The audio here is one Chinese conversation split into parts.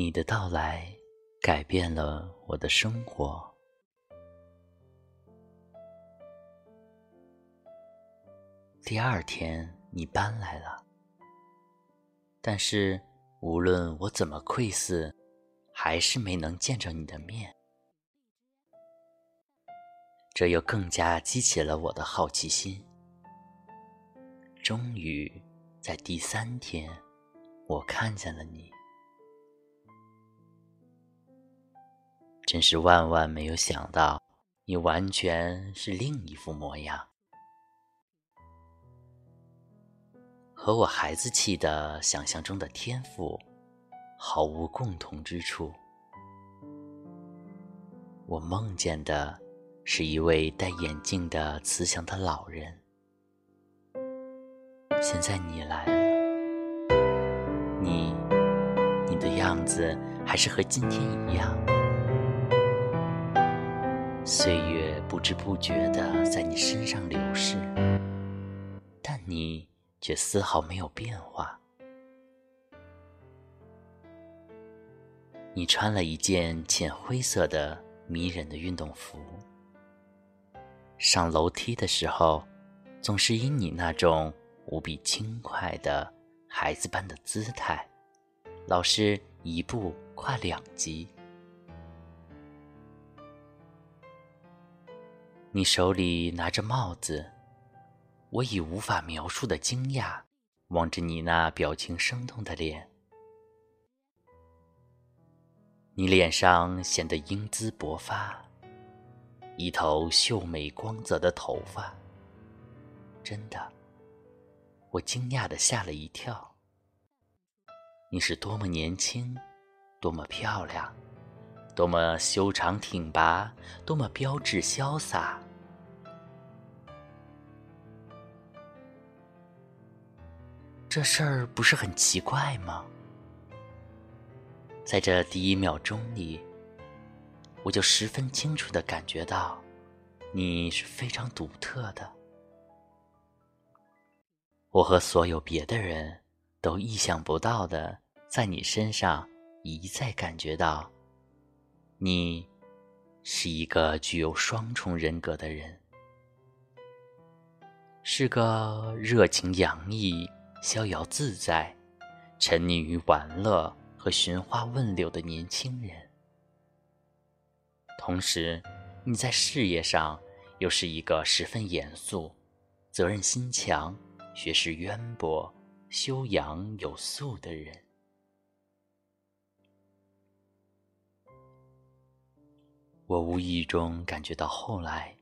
你的到来改变了我的生活。第二天，你搬来了，但是无论我怎么窥伺，还是没能见着你的面。这又更加激起了我的好奇心。终于，在第三天，我看见了你。真是万万没有想到，你完全是另一副模样，和我孩子气的想象中的天赋毫无共同之处。我梦见的是一位戴眼镜的慈祥的老人，现在你来了，你，你的样子还是和今天一样。岁月不知不觉地在你身上流逝，但你却丝毫没有变化。你穿了一件浅灰色的迷人的运动服，上楼梯的时候，总是以你那种无比轻快的孩子般的姿态，老是一步跨两级。你手里拿着帽子，我以无法描述的惊讶望着你那表情生动的脸。你脸上显得英姿勃发，一头秀美光泽的头发。真的，我惊讶的吓了一跳。你是多么年轻，多么漂亮。多么修长挺拔，多么标致潇洒！这事儿不是很奇怪吗？在这第一秒钟里，我就十分清楚的感觉到，你是非常独特的。我和所有别的人都意想不到的，在你身上一再感觉到。你是一个具有双重人格的人，是个热情洋溢、逍遥自在、沉溺于玩乐和寻花问柳的年轻人。同时，你在事业上又是一个十分严肃、责任心强、学识渊博、修养有素的人。我无意中感觉到，后来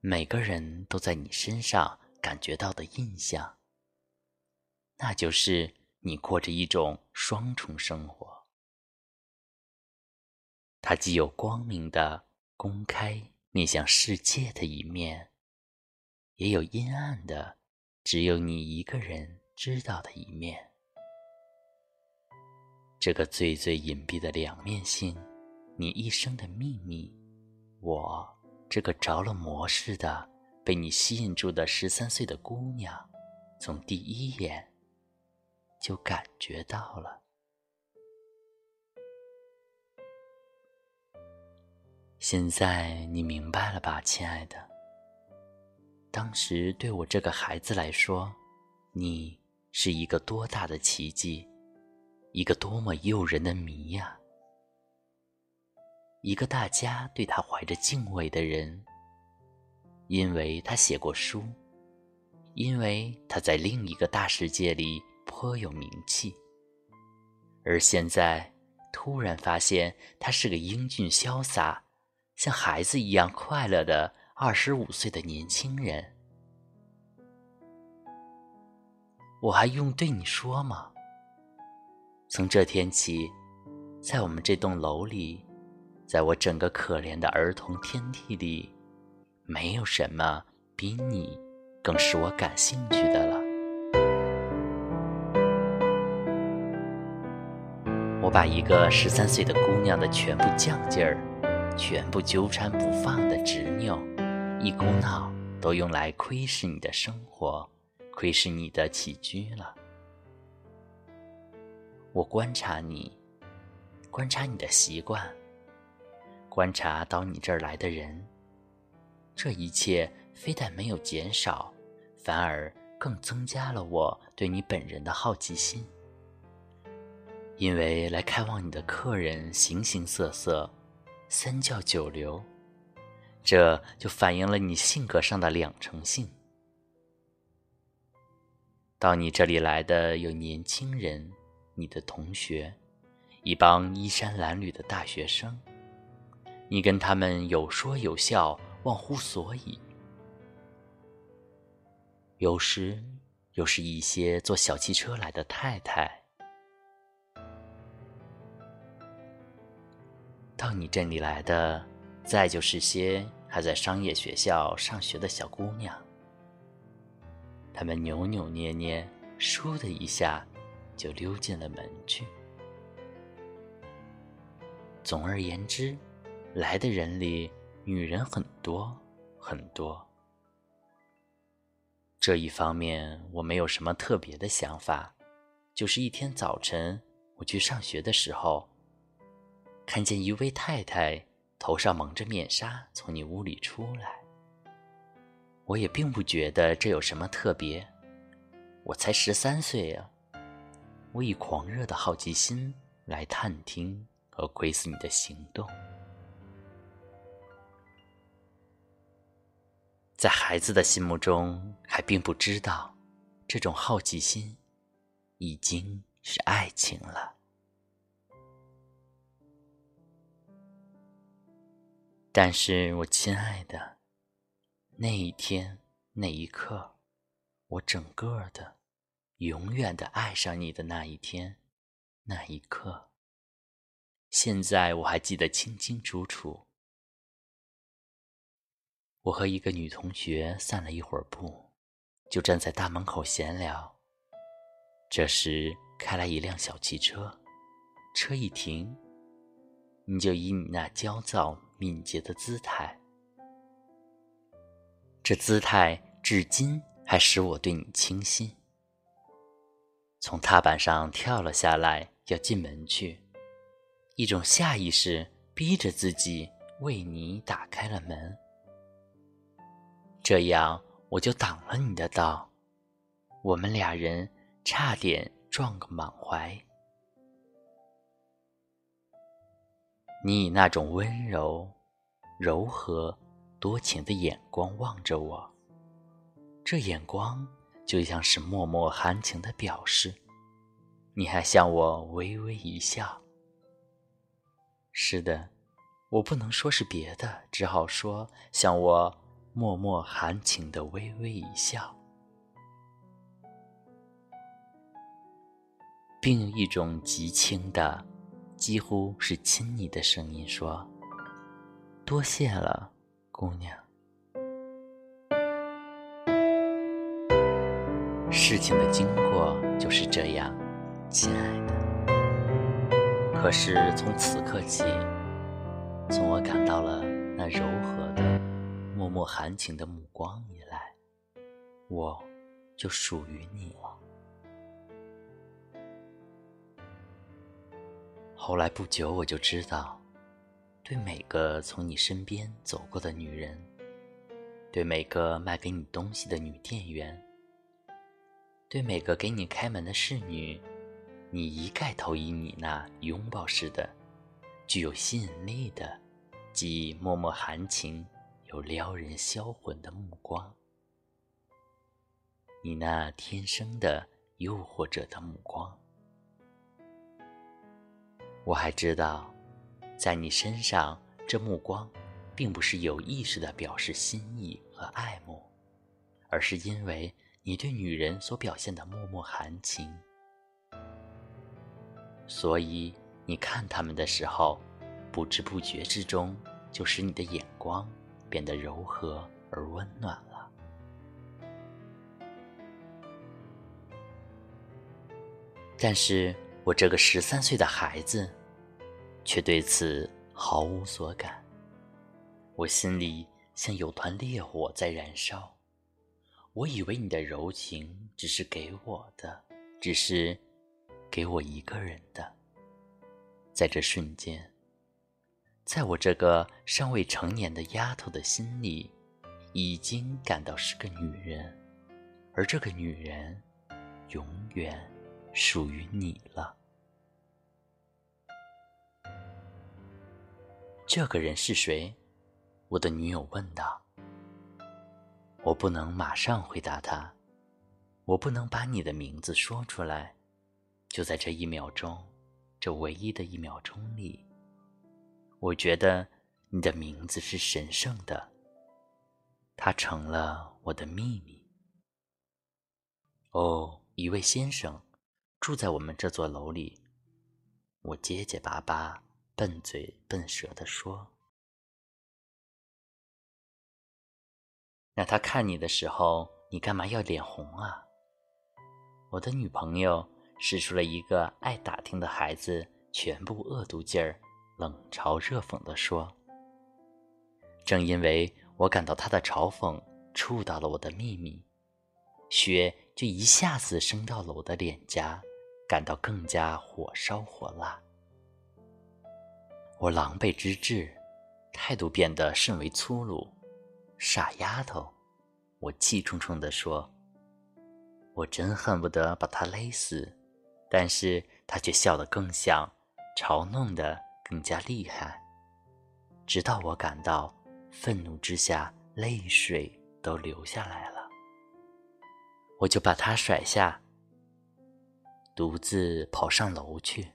每个人都在你身上感觉到的印象，那就是你过着一种双重生活。它既有光明的、公开面向世界的一面，也有阴暗的、只有你一个人知道的一面。这个最最隐蔽的两面性。你一生的秘密，我这个着了魔似的被你吸引住的十三岁的姑娘，从第一眼就感觉到了。现在你明白了吧，亲爱的？当时对我这个孩子来说，你是一个多大的奇迹，一个多么诱人的谜呀！一个大家对他怀着敬畏的人，因为他写过书，因为他在另一个大世界里颇有名气，而现在突然发现他是个英俊潇洒、像孩子一样快乐的二十五岁的年轻人，我还用对你说吗？从这天起，在我们这栋楼里。在我整个可怜的儿童天地里，没有什么比你更使我感兴趣的了。我把一个十三岁的姑娘的全部犟劲儿、全部纠缠不放的执拗，一股脑都用来窥视你的生活，窥视你的起居了。我观察你。观察你的习惯，观察到你这儿来的人。这一切非但没有减少，反而更增加了我对你本人的好奇心。因为来看望你的客人形形色色，三教九流，这就反映了你性格上的两成性。到你这里来的有年轻人，你的同学，一帮衣衫褴褛的大学生，你跟他们有说有笑，忘乎所以。有时又是一些坐小汽车来的太太。到你这里来的，再就是些还在商业学校上学的小姑娘。她们扭扭捏捏，倏的一下，就溜进了门去。总而言之，来的人里，女人很多很多。这一方面我没有什么特别的想法，就是一天早晨我去上学的时候。看见一位太太头上蒙着面纱从你屋里出来，我也并不觉得这有什么特别。我才十三岁呀，我以狂热的好奇心来探听和窥视你的行动。在孩子的心目中，还并不知道，这种好奇心已经是爱情了。但是我亲爱的，那一天那一刻，我整个的、永远的爱上你的那一天那一刻，现在我还记得清清楚楚。我和一个女同学散了一会儿步，就站在大门口闲聊。这时开来一辆小汽车，车一停，你就以你那焦躁。敏捷的姿态，这姿态至今还使我对你倾心。从踏板上跳了下来，要进门去，一种下意识逼着自己为你打开了门，这样我就挡了你的道，我们俩人差点撞个满怀。你以那种温柔、柔和、多情的眼光望着我，这眼光就像是脉脉含情的表示。你还向我微微一笑。是的，我不能说是别的，只好说向我脉脉含情的微微一笑，并用一种极轻的。几乎是亲昵的声音说：“多谢了，姑娘。”事情的经过就是这样，亲爱的。可是从此刻起，从我感到了那柔和的、脉脉含情的目光以来，我就属于你了。后来不久，我就知道，对每个从你身边走过的女人，对每个卖给你东西的女店员，对每个给你开门的侍女，你一概投以你那拥抱式的、具有吸引力的、既脉脉含情又撩人销魂的目光，你那天生的诱惑者的目光。我还知道，在你身上，这目光，并不是有意识的表示心意和爱慕，而是因为你对女人所表现的脉脉含情，所以你看他们的时候，不知不觉之中，就使你的眼光变得柔和而温暖了。但是。我这个十三岁的孩子，却对此毫无所感。我心里像有团烈火在燃烧。我以为你的柔情只是给我的，只是给我一个人的。在这瞬间，在我这个尚未成年的丫头的心里，已经感到是个女人，而这个女人，永远属于你了。这个人是谁？我的女友问道。我不能马上回答他，我不能把你的名字说出来。就在这一秒钟，这唯一的一秒钟里，我觉得你的名字是神圣的，它成了我的秘密。哦，一位先生住在我们这座楼里，我结结巴巴。笨嘴笨舌地说：“那他看你的时候，你干嘛要脸红啊？”我的女朋友使出了一个爱打听的孩子全部恶毒劲儿，冷嘲热讽地说：“正因为我感到他的嘲讽触到了我的秘密，血就一下子升到了我的脸颊，感到更加火烧火辣。”我狼狈之至，态度变得甚为粗鲁。傻丫头，我气冲冲地说：“我真恨不得把她勒死。”但是她却笑得更响，嘲弄得更加厉害，直到我感到愤怒之下泪水都流下来了。我就把她甩下，独自跑上楼去。